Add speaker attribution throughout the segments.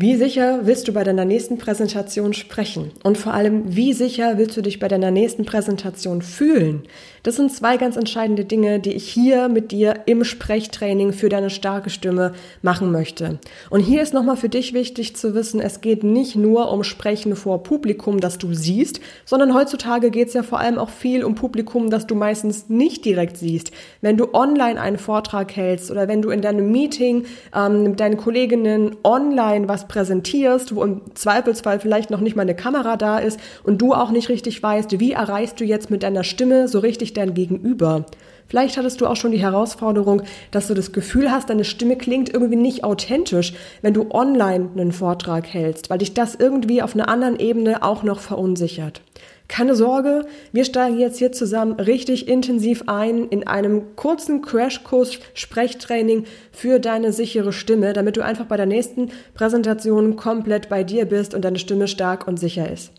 Speaker 1: Wie sicher willst du bei deiner nächsten Präsentation sprechen? Und vor allem, wie sicher willst du dich bei deiner nächsten Präsentation fühlen? Das sind zwei ganz entscheidende Dinge, die ich hier mit dir im Sprechtraining für deine starke Stimme machen möchte. Und hier ist nochmal für dich wichtig zu wissen, es geht nicht nur um Sprechen vor Publikum, das du siehst, sondern heutzutage geht es ja vor allem auch viel um Publikum, das du meistens nicht direkt siehst. Wenn du online einen Vortrag hältst oder wenn du in deinem Meeting ähm, mit deinen Kolleginnen online was präsentierst, wo im Zweifelsfall vielleicht noch nicht mal eine Kamera da ist und du auch nicht richtig weißt, wie erreichst du jetzt mit deiner Stimme so richtig dein Gegenüber. Vielleicht hattest du auch schon die Herausforderung, dass du das Gefühl hast, deine Stimme klingt irgendwie nicht authentisch, wenn du online einen Vortrag hältst, weil dich das irgendwie auf einer anderen Ebene auch noch verunsichert. Keine Sorge, wir steigen jetzt hier zusammen richtig intensiv ein in einem kurzen Crashkurs Sprechtraining für deine sichere Stimme, damit du einfach bei der nächsten Präsentation komplett bei dir bist und deine Stimme stark und sicher ist.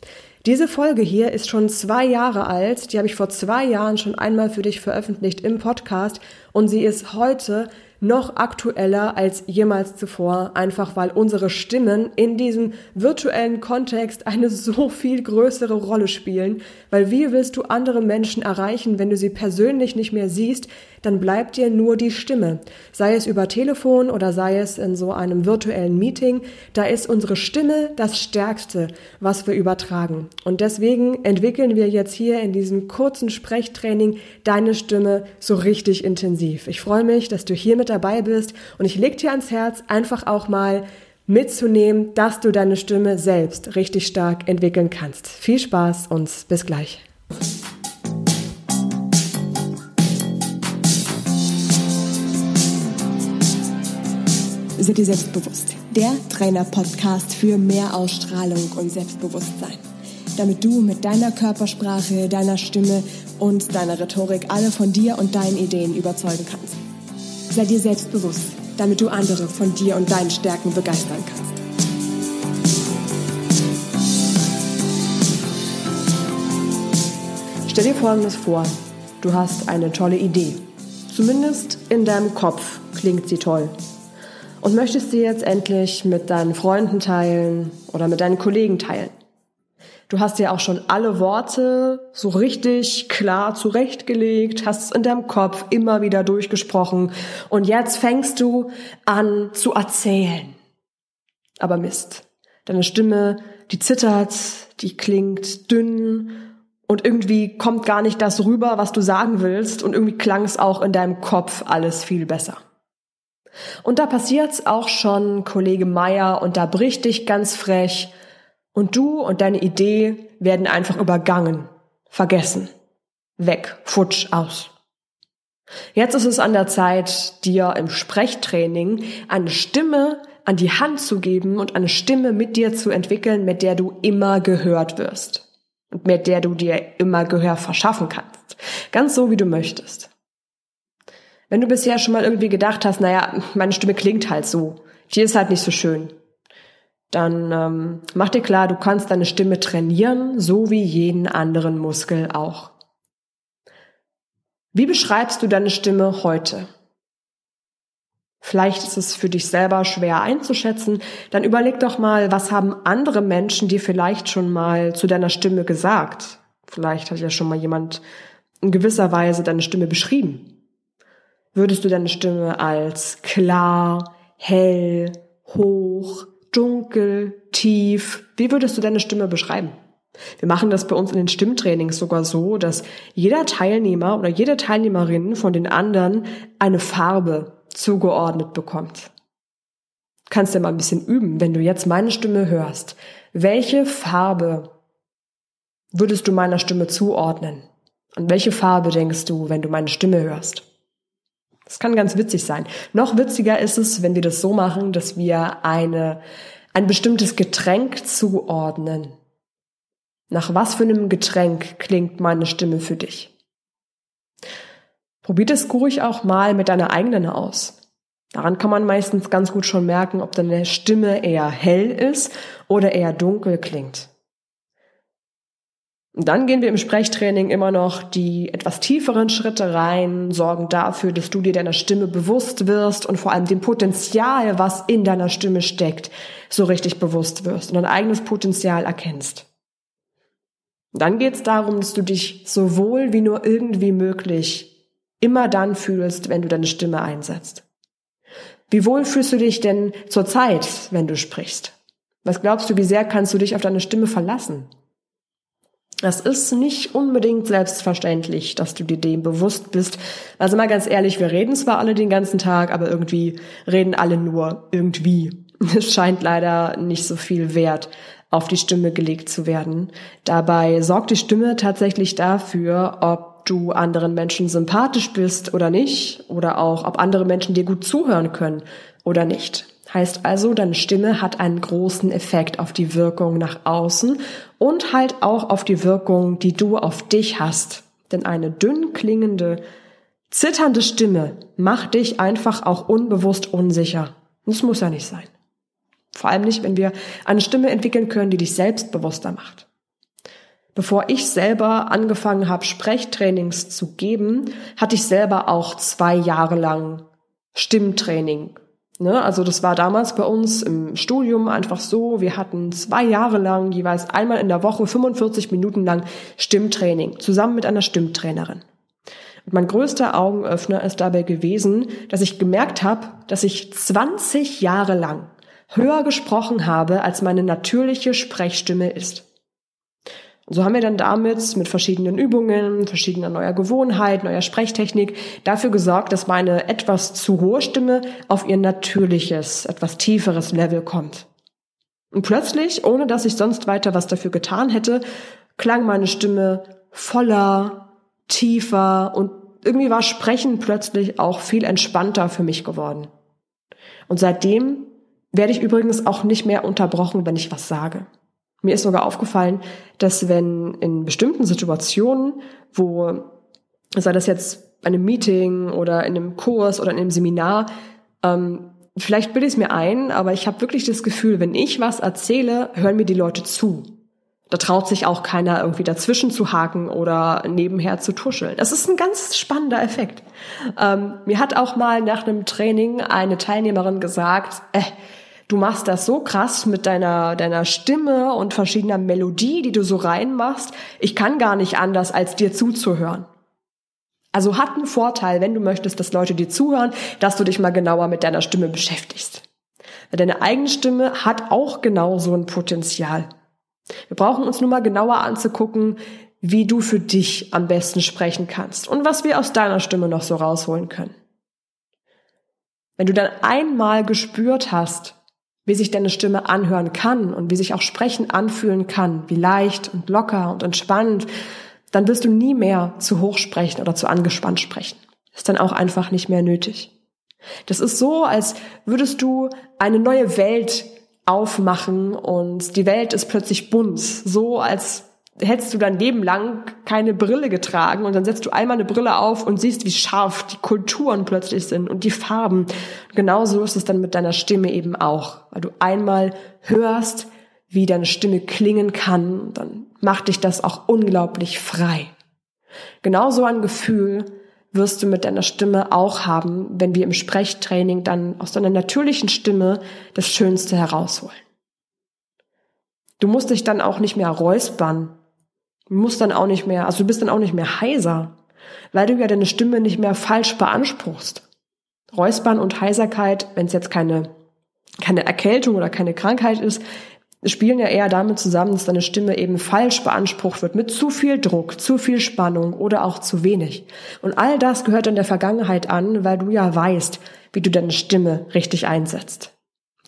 Speaker 1: Diese Folge hier ist schon zwei Jahre alt. Die habe ich vor zwei Jahren schon einmal für dich veröffentlicht im Podcast und sie ist heute noch aktueller als jemals zuvor, einfach weil unsere Stimmen in diesem virtuellen Kontext eine so viel größere Rolle spielen, weil wie willst du andere Menschen erreichen, wenn du sie persönlich nicht mehr siehst, dann bleibt dir nur die Stimme. Sei es über Telefon oder sei es in so einem virtuellen Meeting, da ist unsere Stimme das Stärkste, was wir übertragen. Und deswegen entwickeln wir jetzt hier in diesem kurzen Sprechtraining deine Stimme so richtig intensiv. Ich freue mich, dass du hier mit dabei bist und ich leg dir ans Herz, einfach auch mal mitzunehmen, dass du deine Stimme selbst richtig stark entwickeln kannst. Viel Spaß und bis gleich.
Speaker 2: Sei dir selbstbewusst. Der Trainer-Podcast für mehr Ausstrahlung und Selbstbewusstsein. Damit du mit deiner Körpersprache, deiner Stimme und deiner Rhetorik alle von dir und deinen Ideen überzeugen kannst. Sei dir selbstbewusst, damit du andere von dir und deinen Stärken begeistern kannst.
Speaker 1: Stell dir Folgendes vor. Du hast eine tolle Idee. Zumindest in deinem Kopf klingt sie toll. Und möchtest sie jetzt endlich mit deinen Freunden teilen oder mit deinen Kollegen teilen. Du hast dir auch schon alle Worte so richtig klar zurechtgelegt, hast es in deinem Kopf immer wieder durchgesprochen und jetzt fängst du an zu erzählen. Aber Mist. Deine Stimme, die zittert, die klingt dünn und irgendwie kommt gar nicht das rüber, was du sagen willst und irgendwie klang es auch in deinem Kopf alles viel besser. Und da passiert's auch schon, Kollege Meier, und da bricht dich ganz frech und du und deine Idee werden einfach übergangen, vergessen, weg, futsch aus. Jetzt ist es an der Zeit, dir im Sprechtraining eine Stimme an die Hand zu geben und eine Stimme mit dir zu entwickeln, mit der du immer gehört wirst und mit der du dir immer Gehör verschaffen kannst. Ganz so, wie du möchtest. Wenn du bisher schon mal irgendwie gedacht hast, naja, meine Stimme klingt halt so, die ist halt nicht so schön, dann ähm, mach dir klar, du kannst deine Stimme trainieren, so wie jeden anderen Muskel auch. Wie beschreibst du deine Stimme heute? Vielleicht ist es für dich selber schwer einzuschätzen. Dann überleg doch mal, was haben andere Menschen dir vielleicht schon mal zu deiner Stimme gesagt? Vielleicht hat ja schon mal jemand in gewisser Weise deine Stimme beschrieben. Würdest du deine Stimme als klar, hell, hoch, dunkel, tief. Wie würdest du deine Stimme beschreiben? Wir machen das bei uns in den Stimmtrainings sogar so, dass jeder Teilnehmer oder jede Teilnehmerin von den anderen eine Farbe zugeordnet bekommt. Kannst du mal ein bisschen üben, wenn du jetzt meine Stimme hörst. Welche Farbe würdest du meiner Stimme zuordnen? Und welche Farbe denkst du, wenn du meine Stimme hörst? Das kann ganz witzig sein. Noch witziger ist es, wenn wir das so machen, dass wir eine, ein bestimmtes Getränk zuordnen. Nach was für einem Getränk klingt meine Stimme für dich? Probier das ruhig auch mal mit deiner eigenen aus. Daran kann man meistens ganz gut schon merken, ob deine Stimme eher hell ist oder eher dunkel klingt. Dann gehen wir im Sprechtraining immer noch die etwas tieferen Schritte rein, sorgen dafür, dass du dir deiner Stimme bewusst wirst und vor allem dem Potenzial, was in deiner Stimme steckt, so richtig bewusst wirst und dein eigenes Potenzial erkennst. Dann geht es darum, dass du dich so wohl wie nur irgendwie möglich immer dann fühlst, wenn du deine Stimme einsetzt. Wie wohl fühlst du dich denn zur Zeit, wenn du sprichst? Was glaubst du, wie sehr kannst du dich auf deine Stimme verlassen? Das ist nicht unbedingt selbstverständlich, dass du dir dem bewusst bist. Also mal ganz ehrlich, wir reden zwar alle den ganzen Tag, aber irgendwie reden alle nur irgendwie. Es scheint leider nicht so viel Wert auf die Stimme gelegt zu werden. Dabei sorgt die Stimme tatsächlich dafür, ob du anderen Menschen sympathisch bist oder nicht, oder auch, ob andere Menschen dir gut zuhören können oder nicht. Heißt also, deine Stimme hat einen großen Effekt auf die Wirkung nach außen und halt auch auf die Wirkung, die du auf dich hast. Denn eine dünn klingende, zitternde Stimme macht dich einfach auch unbewusst unsicher. Das muss ja nicht sein. Vor allem nicht, wenn wir eine Stimme entwickeln können, die dich selbstbewusster macht. Bevor ich selber angefangen habe, Sprechtrainings zu geben, hatte ich selber auch zwei Jahre lang Stimmtraining Ne? Also das war damals bei uns im Studium einfach so, wir hatten zwei Jahre lang jeweils einmal in der Woche 45 Minuten lang Stimmtraining, zusammen mit einer Stimmtrainerin. Und mein größter Augenöffner ist dabei gewesen, dass ich gemerkt habe, dass ich 20 Jahre lang höher gesprochen habe, als meine natürliche Sprechstimme ist. So haben wir dann damit mit verschiedenen Übungen, verschiedener neuer Gewohnheit, neuer Sprechtechnik dafür gesorgt, dass meine etwas zu hohe Stimme auf ihr natürliches, etwas tieferes Level kommt. Und plötzlich, ohne dass ich sonst weiter was dafür getan hätte, klang meine Stimme voller, tiefer und irgendwie war Sprechen plötzlich auch viel entspannter für mich geworden. Und seitdem werde ich übrigens auch nicht mehr unterbrochen, wenn ich was sage. Mir ist sogar aufgefallen, dass wenn in bestimmten Situationen, wo, sei das jetzt bei einem Meeting oder in einem Kurs oder in einem Seminar, ähm, vielleicht bilde ich es mir ein, aber ich habe wirklich das Gefühl, wenn ich was erzähle, hören mir die Leute zu. Da traut sich auch keiner irgendwie dazwischen zu haken oder nebenher zu tuscheln. Das ist ein ganz spannender Effekt. Ähm, mir hat auch mal nach einem Training eine Teilnehmerin gesagt, äh, du machst das so krass mit deiner, deiner Stimme und verschiedener Melodie, die du so reinmachst. Ich kann gar nicht anders, als dir zuzuhören. Also hat einen Vorteil, wenn du möchtest, dass Leute dir zuhören, dass du dich mal genauer mit deiner Stimme beschäftigst. Weil deine eigene Stimme hat auch genau so ein Potenzial. Wir brauchen uns nur mal genauer anzugucken, wie du für dich am besten sprechen kannst und was wir aus deiner Stimme noch so rausholen können. Wenn du dann einmal gespürt hast, wie sich deine Stimme anhören kann und wie sich auch Sprechen anfühlen kann, wie leicht und locker und entspannt, dann wirst du nie mehr zu hoch sprechen oder zu angespannt sprechen. Ist dann auch einfach nicht mehr nötig. Das ist so, als würdest du eine neue Welt aufmachen und die Welt ist plötzlich bunt. So als hättest du dein Leben lang keine Brille getragen und dann setzt du einmal eine Brille auf und siehst, wie scharf die Kulturen plötzlich sind und die Farben. Genauso ist es dann mit deiner Stimme eben auch, weil du einmal hörst, wie deine Stimme klingen kann, dann macht dich das auch unglaublich frei. Genauso ein Gefühl wirst du mit deiner Stimme auch haben, wenn wir im Sprechtraining dann aus deiner natürlichen Stimme das Schönste herausholen. Du musst dich dann auch nicht mehr räuspern Du musst dann auch nicht mehr, also du bist dann auch nicht mehr heiser, weil du ja deine Stimme nicht mehr falsch beanspruchst. Räuspern und Heiserkeit, wenn es jetzt keine, keine Erkältung oder keine Krankheit ist, spielen ja eher damit zusammen, dass deine Stimme eben falsch beansprucht wird, mit zu viel Druck, zu viel Spannung oder auch zu wenig. Und all das gehört in der Vergangenheit an, weil du ja weißt, wie du deine Stimme richtig einsetzt.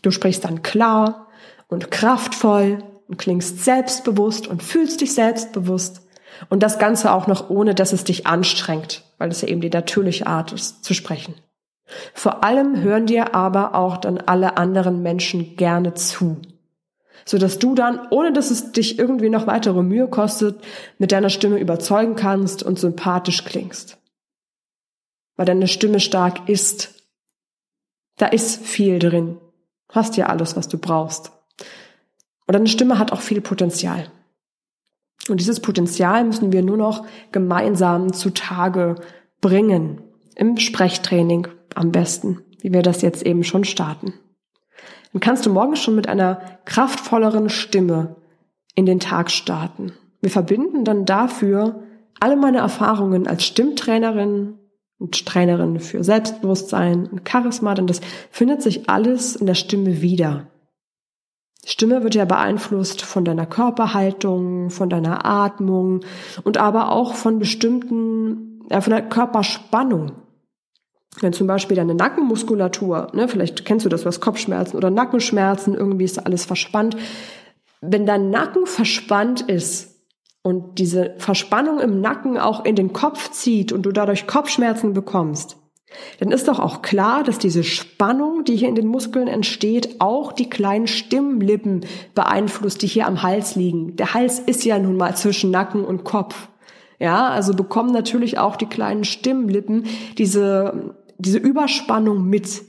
Speaker 1: Du sprichst dann klar und kraftvoll und klingst selbstbewusst und fühlst dich selbstbewusst. Und das Ganze auch noch ohne, dass es dich anstrengt, weil es ja eben die natürliche Art ist, zu sprechen. Vor allem hören dir aber auch dann alle anderen Menschen gerne zu, so dass du dann, ohne dass es dich irgendwie noch weitere Mühe kostet, mit deiner Stimme überzeugen kannst und sympathisch klingst. Weil deine Stimme stark ist. Da ist viel drin. Du hast ja alles, was du brauchst. Und deine Stimme hat auch viel Potenzial. Und dieses Potenzial müssen wir nur noch gemeinsam zutage bringen. Im Sprechtraining am besten, wie wir das jetzt eben schon starten. Dann kannst du morgen schon mit einer kraftvolleren Stimme in den Tag starten. Wir verbinden dann dafür alle meine Erfahrungen als Stimmtrainerin und Trainerin für Selbstbewusstsein und Charisma, denn das findet sich alles in der Stimme wieder. Stimme wird ja beeinflusst von deiner Körperhaltung, von deiner Atmung und aber auch von bestimmten, äh, von der Körperspannung. Wenn zum Beispiel deine Nackenmuskulatur, ne, vielleicht kennst du das, was Kopfschmerzen oder Nackenschmerzen, irgendwie ist alles verspannt. Wenn dein Nacken verspannt ist, und diese Verspannung im Nacken auch in den Kopf zieht und du dadurch Kopfschmerzen bekommst, dann ist doch auch klar, dass diese Spannung, die hier in den Muskeln entsteht, auch die kleinen Stimmlippen beeinflusst, die hier am Hals liegen. Der Hals ist ja nun mal zwischen Nacken und Kopf. Ja, also bekommen natürlich auch die kleinen Stimmlippen diese, diese Überspannung mit,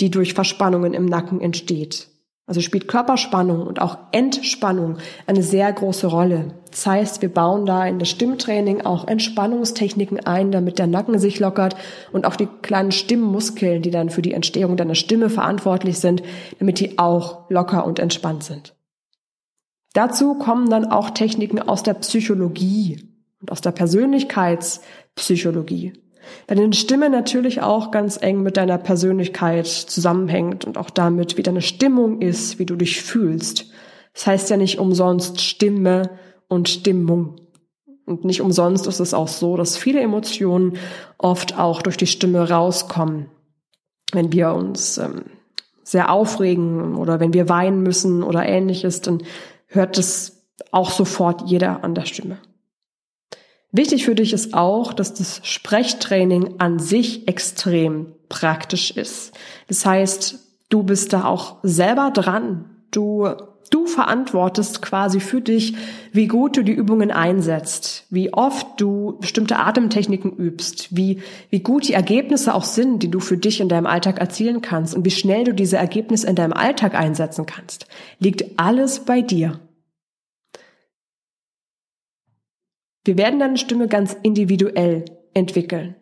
Speaker 1: die durch Verspannungen im Nacken entsteht. Also spielt Körperspannung und auch Entspannung eine sehr große Rolle. Das heißt, wir bauen da in das Stimmtraining auch Entspannungstechniken ein, damit der Nacken sich lockert und auch die kleinen Stimmmuskeln, die dann für die Entstehung deiner Stimme verantwortlich sind, damit die auch locker und entspannt sind. Dazu kommen dann auch Techniken aus der Psychologie und aus der Persönlichkeitspsychologie weil deine Stimme natürlich auch ganz eng mit deiner Persönlichkeit zusammenhängt und auch damit, wie deine Stimmung ist, wie du dich fühlst. Das heißt ja nicht umsonst Stimme und Stimmung. Und nicht umsonst ist es auch so, dass viele Emotionen oft auch durch die Stimme rauskommen. Wenn wir uns ähm, sehr aufregen oder wenn wir weinen müssen oder ähnliches, dann hört es auch sofort jeder an der Stimme. Wichtig für dich ist auch, dass das Sprechtraining an sich extrem praktisch ist. Das heißt, du bist da auch selber dran. Du, du verantwortest quasi für dich, wie gut du die Übungen einsetzt, wie oft du bestimmte Atemtechniken übst, wie, wie gut die Ergebnisse auch sind, die du für dich in deinem Alltag erzielen kannst und wie schnell du diese Ergebnisse in deinem Alltag einsetzen kannst. Liegt alles bei dir. Wir werden deine Stimme ganz individuell entwickeln.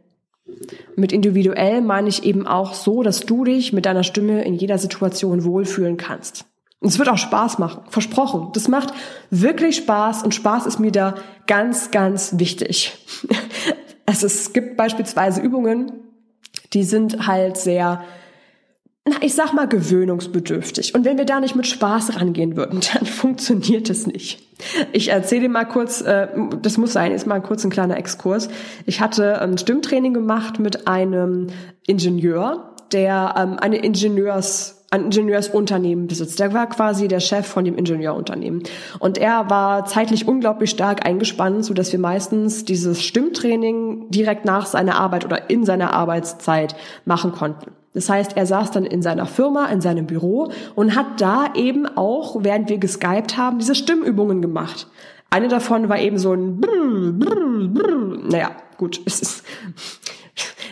Speaker 1: Mit individuell meine ich eben auch so, dass du dich mit deiner Stimme in jeder Situation wohlfühlen kannst. Und es wird auch Spaß machen, versprochen. Das macht wirklich Spaß und Spaß ist mir da ganz, ganz wichtig. Also es gibt beispielsweise Übungen, die sind halt sehr na, ich sag mal, gewöhnungsbedürftig. Und wenn wir da nicht mit Spaß rangehen würden, dann funktioniert es nicht. Ich erzähle dir mal kurz, äh, das muss sein, ist mal kurz ein kleiner Exkurs. Ich hatte ein Stimmtraining gemacht mit einem Ingenieur, der ähm, eine Ingenieurs ein Ingenieursunternehmen besitzt. Der war quasi der Chef von dem Ingenieurunternehmen. Und er war zeitlich unglaublich stark eingespannt, so dass wir meistens dieses Stimmtraining direkt nach seiner Arbeit oder in seiner Arbeitszeit machen konnten. Das heißt, er saß dann in seiner Firma, in seinem Büro und hat da eben auch, während wir geskypt haben, diese Stimmübungen gemacht. Eine davon war eben so ein Brrr, Brrr, Brrr. Naja, gut, es ist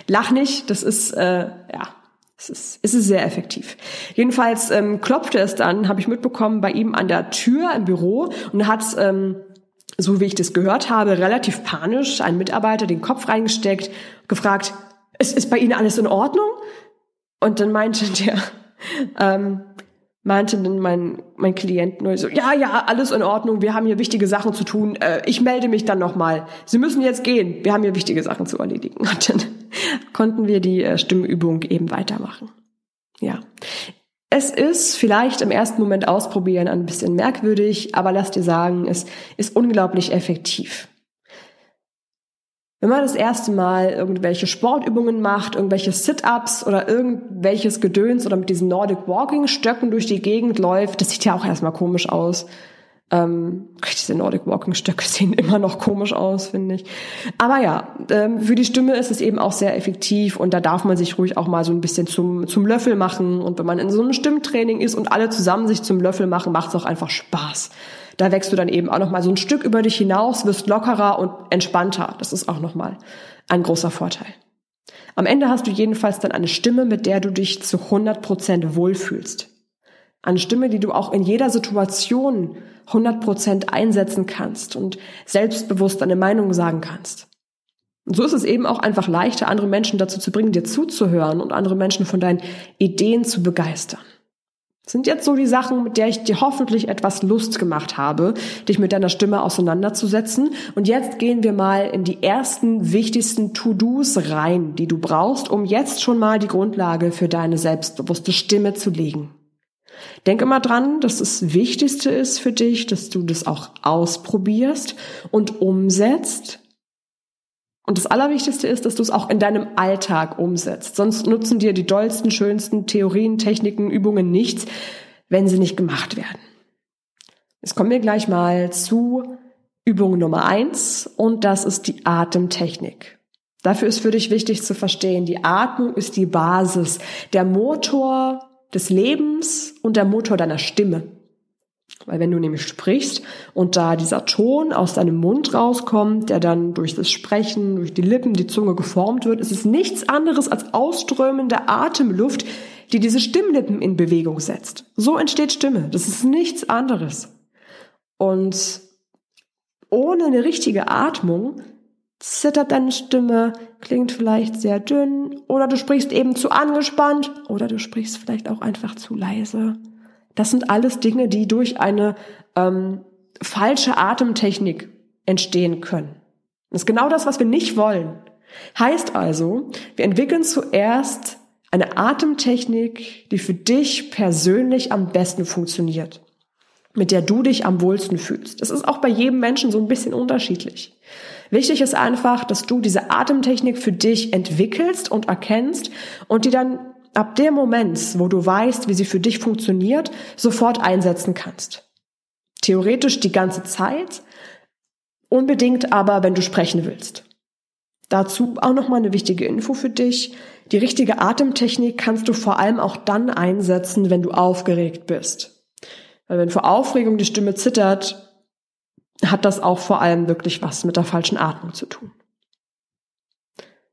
Speaker 1: Lach nicht, das ist äh, ja, es ist, es ist sehr effektiv. Jedenfalls ähm, klopfte es dann, habe ich mitbekommen, bei ihm an der Tür im Büro und hat ähm, so wie ich das gehört habe, relativ panisch ein Mitarbeiter den Kopf reingesteckt, gefragt, ist, ist bei Ihnen alles in Ordnung? Und dann meinte der, ähm, meinte dann mein, mein Klient nur so, ja, ja, alles in Ordnung, wir haben hier wichtige Sachen zu tun, äh, ich melde mich dann nochmal. Sie müssen jetzt gehen, wir haben hier wichtige Sachen zu erledigen. Und dann konnten wir die äh, Stimmübung eben weitermachen. Ja. Es ist vielleicht im ersten Moment ausprobieren ein bisschen merkwürdig, aber lass dir sagen, es ist unglaublich effektiv. Wenn man das erste Mal irgendwelche Sportübungen macht, irgendwelche Sit-ups oder irgendwelches Gedöns oder mit diesen Nordic Walking Stöcken durch die Gegend läuft, das sieht ja auch erstmal komisch aus. Ähm, diese Nordic Walking Stöcke sehen immer noch komisch aus, finde ich. Aber ja, ähm, für die Stimme ist es eben auch sehr effektiv und da darf man sich ruhig auch mal so ein bisschen zum, zum Löffel machen. Und wenn man in so einem Stimmtraining ist und alle zusammen sich zum Löffel machen, macht es auch einfach Spaß. Da wächst du dann eben auch noch mal so ein Stück über dich hinaus, wirst lockerer und entspannter. Das ist auch noch mal ein großer Vorteil. Am Ende hast du jedenfalls dann eine Stimme, mit der du dich zu 100 Prozent wohlfühlst. Eine Stimme, die du auch in jeder Situation 100% einsetzen kannst und selbstbewusst deine Meinung sagen kannst. Und so ist es eben auch einfach leichter, andere Menschen dazu zu bringen, dir zuzuhören und andere Menschen von deinen Ideen zu begeistern. Das sind jetzt so die Sachen, mit der ich dir hoffentlich etwas Lust gemacht habe, dich mit deiner Stimme auseinanderzusetzen. Und jetzt gehen wir mal in die ersten wichtigsten To-Dos rein, die du brauchst, um jetzt schon mal die Grundlage für deine selbstbewusste Stimme zu legen. Denk immer dran, dass das Wichtigste ist für dich, dass du das auch ausprobierst und umsetzt und das Allerwichtigste ist, dass du es auch in deinem Alltag umsetzt. Sonst nutzen dir die dollsten, schönsten Theorien, Techniken, Übungen nichts, wenn sie nicht gemacht werden. Jetzt kommen wir gleich mal zu Übung Nummer eins und das ist die Atemtechnik. Dafür ist für dich wichtig zu verstehen, die Atmung ist die Basis, der Motor des Lebens und der Motor deiner Stimme. Weil wenn du nämlich sprichst und da dieser Ton aus deinem Mund rauskommt, der dann durch das Sprechen, durch die Lippen, die Zunge geformt wird, ist es nichts anderes als ausströmende Atemluft, die diese Stimmlippen in Bewegung setzt. So entsteht Stimme. Das ist nichts anderes. Und ohne eine richtige Atmung zittert deine Stimme, klingt vielleicht sehr dünn oder du sprichst eben zu angespannt oder du sprichst vielleicht auch einfach zu leise. Das sind alles Dinge, die durch eine ähm, falsche Atemtechnik entstehen können. Das ist genau das, was wir nicht wollen. Heißt also, wir entwickeln zuerst eine Atemtechnik, die für dich persönlich am besten funktioniert, mit der du dich am wohlsten fühlst. Das ist auch bei jedem Menschen so ein bisschen unterschiedlich. Wichtig ist einfach, dass du diese Atemtechnik für dich entwickelst und erkennst und die dann ab dem Moment, wo du weißt, wie sie für dich funktioniert, sofort einsetzen kannst. Theoretisch die ganze Zeit, unbedingt aber, wenn du sprechen willst. Dazu auch noch mal eine wichtige Info für dich. Die richtige Atemtechnik kannst du vor allem auch dann einsetzen, wenn du aufgeregt bist. Weil wenn vor Aufregung die Stimme zittert, hat das auch vor allem wirklich was mit der falschen Atmung zu tun.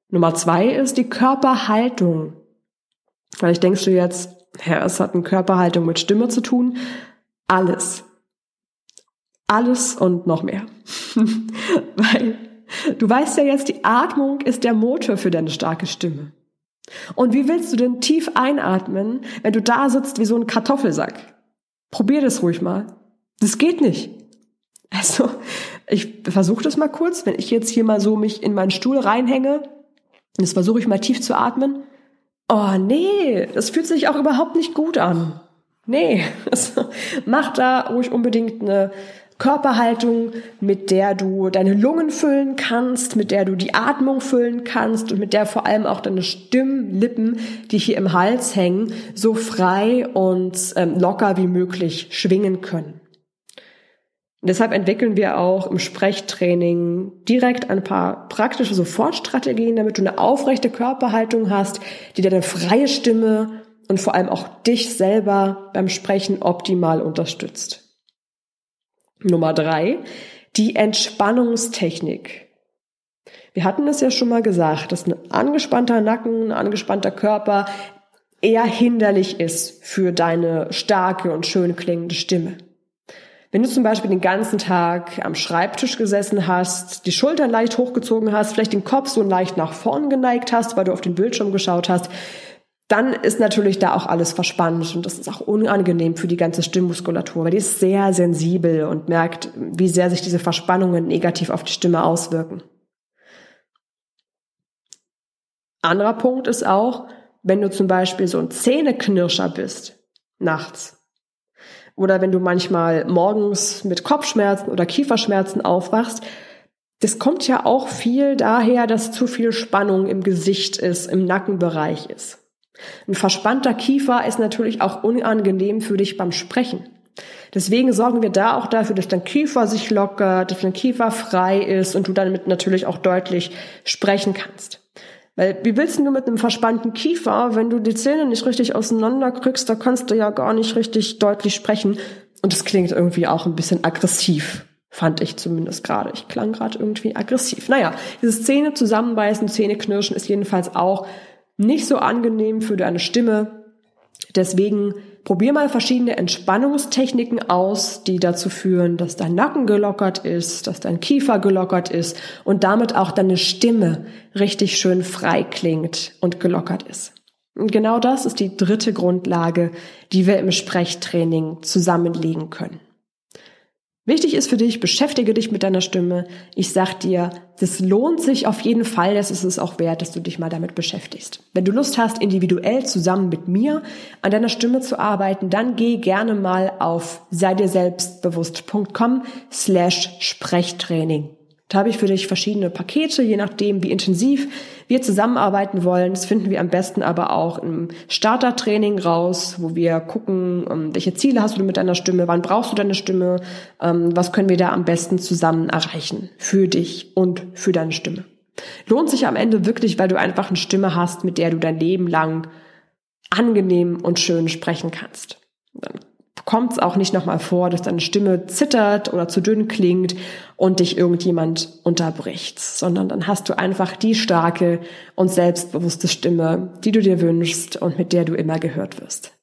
Speaker 1: Nummer zwei ist die Körperhaltung. Vielleicht denkst du jetzt, ja, es hat eine Körperhaltung mit Stimme zu tun. Alles. Alles und noch mehr. Weil du weißt ja jetzt, die Atmung ist der Motor für deine starke Stimme. Und wie willst du denn tief einatmen, wenn du da sitzt wie so ein Kartoffelsack? Probier das ruhig mal. Das geht nicht. Also, ich versuche das mal kurz, wenn ich jetzt hier mal so mich in meinen Stuhl reinhänge, das versuche ich mal tief zu atmen oh nee, das fühlt sich auch überhaupt nicht gut an. Nee, mach da ruhig unbedingt eine Körperhaltung, mit der du deine Lungen füllen kannst, mit der du die Atmung füllen kannst und mit der vor allem auch deine Stimmlippen, die hier im Hals hängen, so frei und ähm, locker wie möglich schwingen können. Deshalb entwickeln wir auch im Sprechtraining direkt ein paar praktische Sofortstrategien, damit du eine aufrechte Körperhaltung hast, die deine freie Stimme und vor allem auch dich selber beim Sprechen optimal unterstützt. Nummer drei, die Entspannungstechnik. Wir hatten es ja schon mal gesagt, dass ein angespannter Nacken, ein angespannter Körper eher hinderlich ist für deine starke und schön klingende Stimme. Wenn du zum Beispiel den ganzen Tag am Schreibtisch gesessen hast, die Schultern leicht hochgezogen hast, vielleicht den Kopf so leicht nach vorn geneigt hast, weil du auf den Bildschirm geschaut hast, dann ist natürlich da auch alles verspannt und das ist auch unangenehm für die ganze Stimmmuskulatur, weil die ist sehr sensibel und merkt, wie sehr sich diese Verspannungen negativ auf die Stimme auswirken. Anderer Punkt ist auch, wenn du zum Beispiel so ein Zähneknirscher bist, nachts, oder wenn du manchmal morgens mit Kopfschmerzen oder Kieferschmerzen aufwachst, das kommt ja auch viel daher, dass zu viel Spannung im Gesicht ist, im Nackenbereich ist. Ein verspannter Kiefer ist natürlich auch unangenehm für dich beim Sprechen. Deswegen sorgen wir da auch dafür, dass dein Kiefer sich lockert, dass dein Kiefer frei ist und du damit natürlich auch deutlich sprechen kannst. Weil wie willst du mit einem verspannten Kiefer, wenn du die Zähne nicht richtig auseinanderkriegst, da kannst du ja gar nicht richtig deutlich sprechen. Und das klingt irgendwie auch ein bisschen aggressiv, fand ich zumindest gerade. Ich klang gerade irgendwie aggressiv. Naja, dieses Zähne zusammenbeißen, Zähne knirschen ist jedenfalls auch nicht so angenehm für deine Stimme. Deswegen probier mal verschiedene Entspannungstechniken aus, die dazu führen, dass dein Nacken gelockert ist, dass dein Kiefer gelockert ist und damit auch deine Stimme richtig schön frei klingt und gelockert ist. Und genau das ist die dritte Grundlage, die wir im Sprechtraining zusammenlegen können. Wichtig ist für dich, beschäftige dich mit deiner Stimme. Ich sag dir, das lohnt sich auf jeden Fall. Das ist es auch wert, dass du dich mal damit beschäftigst. Wenn du Lust hast, individuell zusammen mit mir an deiner Stimme zu arbeiten, dann geh gerne mal auf sei dir selbstbewusst.com slash Sprechtraining. Da habe ich für dich verschiedene Pakete, je nachdem, wie intensiv wir zusammenarbeiten wollen. Das finden wir am besten aber auch im Startertraining raus, wo wir gucken, ähm, welche Ziele hast du mit deiner Stimme, wann brauchst du deine Stimme, ähm, was können wir da am besten zusammen erreichen für dich und für deine Stimme. Lohnt sich am Ende wirklich, weil du einfach eine Stimme hast, mit der du dein Leben lang angenehm und schön sprechen kannst. Dann kommt es auch nicht nochmal vor, dass deine Stimme zittert oder zu dünn klingt und dich irgendjemand unterbricht, sondern dann hast du einfach die starke und selbstbewusste Stimme, die du dir wünschst und mit der du immer gehört wirst.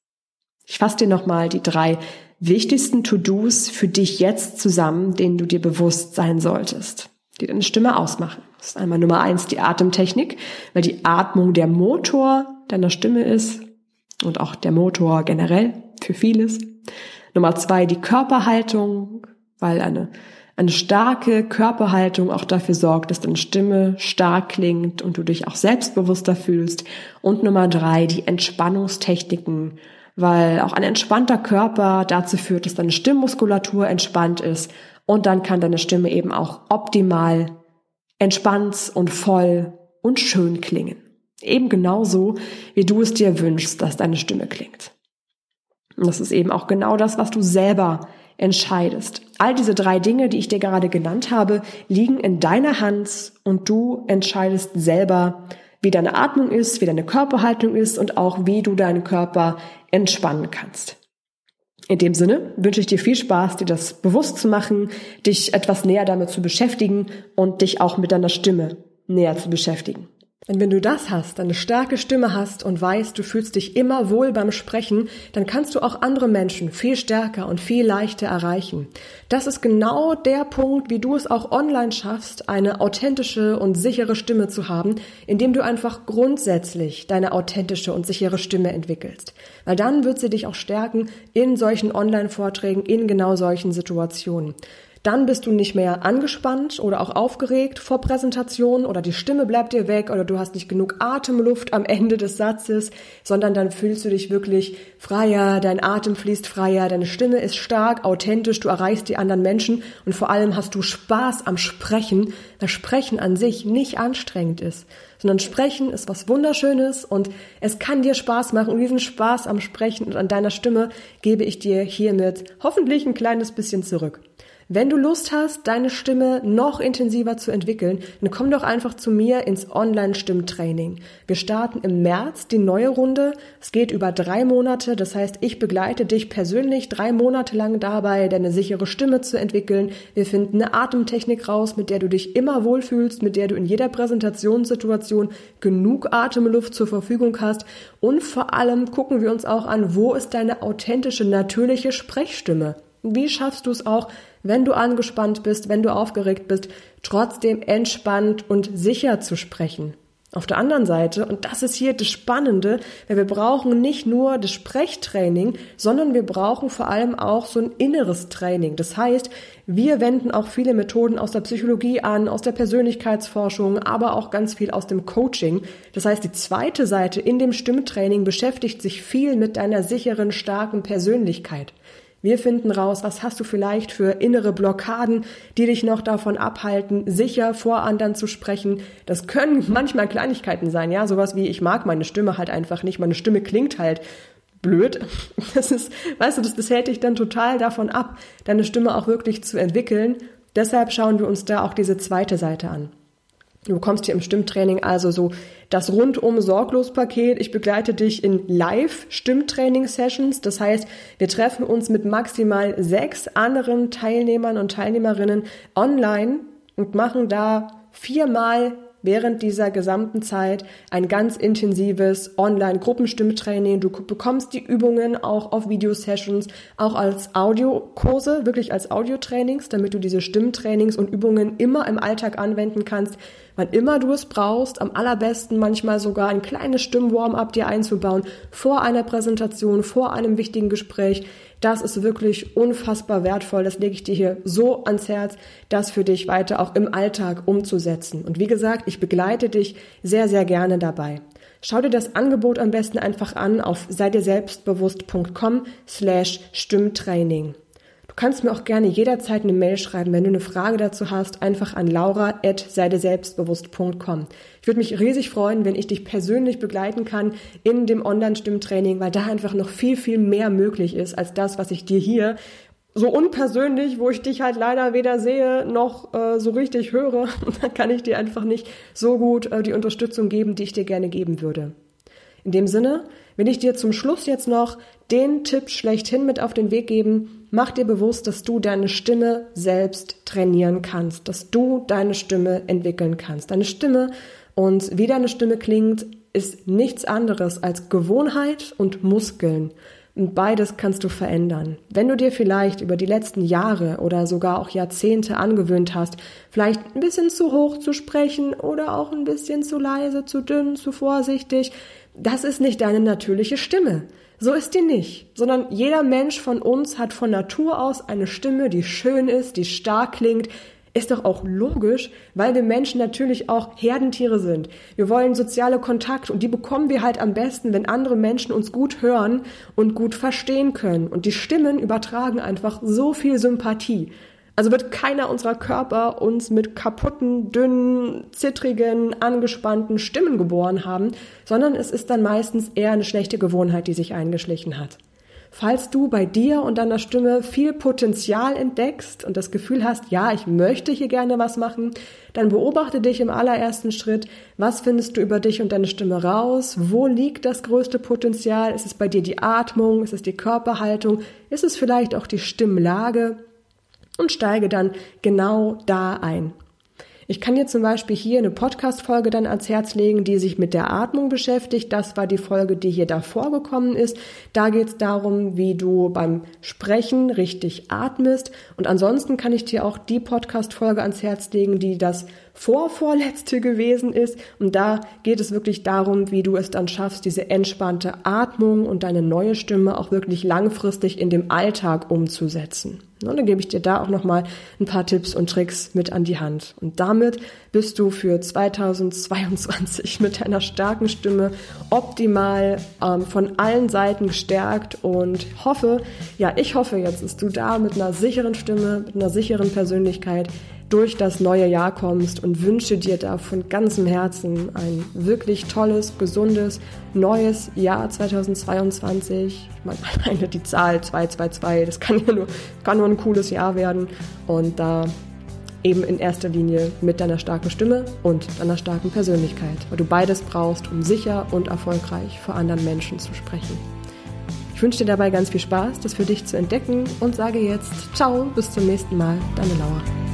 Speaker 1: Ich fasse dir nochmal die drei wichtigsten To-Dos für dich jetzt zusammen, denen du dir bewusst sein solltest, die deine Stimme ausmachen. Das ist einmal Nummer eins die Atemtechnik, weil die Atmung der Motor deiner Stimme ist und auch der Motor generell für vieles. Nummer zwei, die Körperhaltung, weil eine, eine starke Körperhaltung auch dafür sorgt, dass deine Stimme stark klingt und du dich auch selbstbewusster fühlst. Und Nummer drei, die Entspannungstechniken, weil auch ein entspannter Körper dazu führt, dass deine Stimmmuskulatur entspannt ist und dann kann deine Stimme eben auch optimal entspannt und voll und schön klingen. Eben genauso, wie du es dir wünschst, dass deine Stimme klingt. Und das ist eben auch genau das, was du selber entscheidest. All diese drei Dinge, die ich dir gerade genannt habe, liegen in deiner Hand und du entscheidest selber, wie deine Atmung ist, wie deine Körperhaltung ist und auch wie du deinen Körper entspannen kannst. In dem Sinne wünsche ich dir viel Spaß, dir das bewusst zu machen, dich etwas näher damit zu beschäftigen und dich auch mit deiner Stimme näher zu beschäftigen. Denn wenn du das hast, eine starke Stimme hast und weißt, du fühlst dich immer wohl beim Sprechen, dann kannst du auch andere Menschen viel stärker und viel leichter erreichen. Das ist genau der Punkt, wie du es auch online schaffst, eine authentische und sichere Stimme zu haben, indem du einfach grundsätzlich deine authentische und sichere Stimme entwickelst. Weil dann wird sie dich auch stärken in solchen Online-Vorträgen, in genau solchen Situationen. Dann bist du nicht mehr angespannt oder auch aufgeregt vor Präsentationen oder die Stimme bleibt dir weg oder du hast nicht genug Atemluft am Ende des Satzes, sondern dann fühlst du dich wirklich freier, dein Atem fließt freier, deine Stimme ist stark, authentisch, du erreichst die anderen Menschen und vor allem hast du Spaß am Sprechen, weil Sprechen an sich nicht anstrengend ist sondern Sprechen ist was Wunderschönes und es kann dir Spaß machen und diesen Spaß am Sprechen und an deiner Stimme gebe ich dir hiermit hoffentlich ein kleines bisschen zurück. Wenn du Lust hast, deine Stimme noch intensiver zu entwickeln, dann komm doch einfach zu mir ins Online-Stimmtraining. Wir starten im März die neue Runde. Es geht über drei Monate. Das heißt, ich begleite dich persönlich drei Monate lang dabei, deine sichere Stimme zu entwickeln. Wir finden eine Atemtechnik raus, mit der du dich immer wohlfühlst, mit der du in jeder Präsentationssituation genug Atemluft zur Verfügung hast. Und vor allem gucken wir uns auch an, wo ist deine authentische, natürliche Sprechstimme? Wie schaffst du es auch, wenn du angespannt bist, wenn du aufgeregt bist, trotzdem entspannt und sicher zu sprechen? Auf der anderen Seite, und das ist hier das Spannende, weil wir brauchen nicht nur das Sprechtraining, sondern wir brauchen vor allem auch so ein inneres Training. Das heißt, wir wenden auch viele Methoden aus der Psychologie an, aus der Persönlichkeitsforschung, aber auch ganz viel aus dem Coaching. Das heißt, die zweite Seite in dem Stimmtraining beschäftigt sich viel mit deiner sicheren, starken Persönlichkeit. Wir finden raus, was hast du vielleicht für innere Blockaden, die dich noch davon abhalten, sicher vor anderen zu sprechen. Das können manchmal Kleinigkeiten sein, ja, sowas wie ich mag meine Stimme halt einfach nicht, meine Stimme klingt halt blöd. Das ist, weißt du, das, das hält dich dann total davon ab, deine Stimme auch wirklich zu entwickeln. Deshalb schauen wir uns da auch diese zweite Seite an. Du bekommst hier im Stimmtraining also so das rundum sorglos Paket. Ich begleite dich in Live Stimmtraining Sessions. Das heißt, wir treffen uns mit maximal sechs anderen Teilnehmern und Teilnehmerinnen online und machen da viermal während dieser gesamten Zeit ein ganz intensives Online-Gruppenstimmtraining. Du bekommst die Übungen auch auf Videosessions, auch als Audiokurse, wirklich als Audiotrainings, damit du diese Stimmtrainings und Übungen immer im Alltag anwenden kannst, wann immer du es brauchst. Am allerbesten manchmal sogar ein kleines Stimmwarm-up dir einzubauen vor einer Präsentation, vor einem wichtigen Gespräch das ist wirklich unfassbar wertvoll. Das lege ich dir hier so ans Herz, das für dich weiter auch im Alltag umzusetzen. Und wie gesagt, ich begleite dich sehr, sehr gerne dabei. Schau dir das Angebot am besten einfach an auf seidirselbstbewusst.com slash Stimmtraining kannst mir auch gerne jederzeit eine Mail schreiben, wenn du eine Frage dazu hast, einfach an laura.seideselbstbewusst.com. Ich würde mich riesig freuen, wenn ich dich persönlich begleiten kann in dem Online-Stimmtraining, weil da einfach noch viel, viel mehr möglich ist als das, was ich dir hier so unpersönlich, wo ich dich halt leider weder sehe noch äh, so richtig höre, da kann ich dir einfach nicht so gut äh, die Unterstützung geben, die ich dir gerne geben würde. In dem Sinne will ich dir zum Schluss jetzt noch den Tipp schlechthin mit auf den Weg geben. Mach dir bewusst, dass du deine Stimme selbst trainieren kannst, dass du deine Stimme entwickeln kannst. Deine Stimme und wie deine Stimme klingt, ist nichts anderes als Gewohnheit und Muskeln. Und beides kannst du verändern. Wenn du dir vielleicht über die letzten Jahre oder sogar auch Jahrzehnte angewöhnt hast, vielleicht ein bisschen zu hoch zu sprechen oder auch ein bisschen zu leise, zu dünn, zu vorsichtig, das ist nicht deine natürliche Stimme. So ist die nicht, sondern jeder Mensch von uns hat von Natur aus eine Stimme, die schön ist, die stark klingt. Ist doch auch logisch, weil wir Menschen natürlich auch Herdentiere sind. Wir wollen soziale Kontakte und die bekommen wir halt am besten, wenn andere Menschen uns gut hören und gut verstehen können. Und die Stimmen übertragen einfach so viel Sympathie. Also wird keiner unserer Körper uns mit kaputten, dünnen, zittrigen, angespannten Stimmen geboren haben, sondern es ist dann meistens eher eine schlechte Gewohnheit, die sich eingeschlichen hat. Falls du bei dir und deiner Stimme viel Potenzial entdeckst und das Gefühl hast, ja, ich möchte hier gerne was machen, dann beobachte dich im allerersten Schritt, was findest du über dich und deine Stimme raus, wo liegt das größte Potenzial, ist es bei dir die Atmung, ist es die Körperhaltung, ist es vielleicht auch die Stimmlage, und steige dann genau da ein. Ich kann dir zum Beispiel hier eine Podcast-Folge dann ans Herz legen, die sich mit der Atmung beschäftigt. Das war die Folge, die hier davor gekommen ist. Da geht es darum, wie du beim Sprechen richtig atmest. Und ansonsten kann ich dir auch die Podcast-Folge ans Herz legen, die das vorvorletzte gewesen ist. Und da geht es wirklich darum, wie du es dann schaffst, diese entspannte Atmung und deine neue Stimme auch wirklich langfristig in dem Alltag umzusetzen. Und dann gebe ich dir da auch nochmal ein paar Tipps und Tricks mit an die Hand. Und damit bist du für 2022 mit deiner starken Stimme optimal ähm, von allen Seiten gestärkt und hoffe, ja, ich hoffe jetzt, dass du da mit einer sicheren Stimme, mit einer sicheren Persönlichkeit durch das neue Jahr kommst und wünsche dir da von ganzem Herzen ein wirklich tolles, gesundes, neues Jahr 2022. Ich meine, alleine die Zahl 222, das kann ja nur, kann nur ein cooles Jahr werden und da eben in erster Linie mit deiner starken Stimme und deiner starken Persönlichkeit, weil du beides brauchst, um sicher und erfolgreich vor anderen Menschen zu sprechen. Ich wünsche dir dabei ganz viel Spaß, das für dich zu entdecken und sage jetzt Ciao, bis zum nächsten Mal, deine Laura.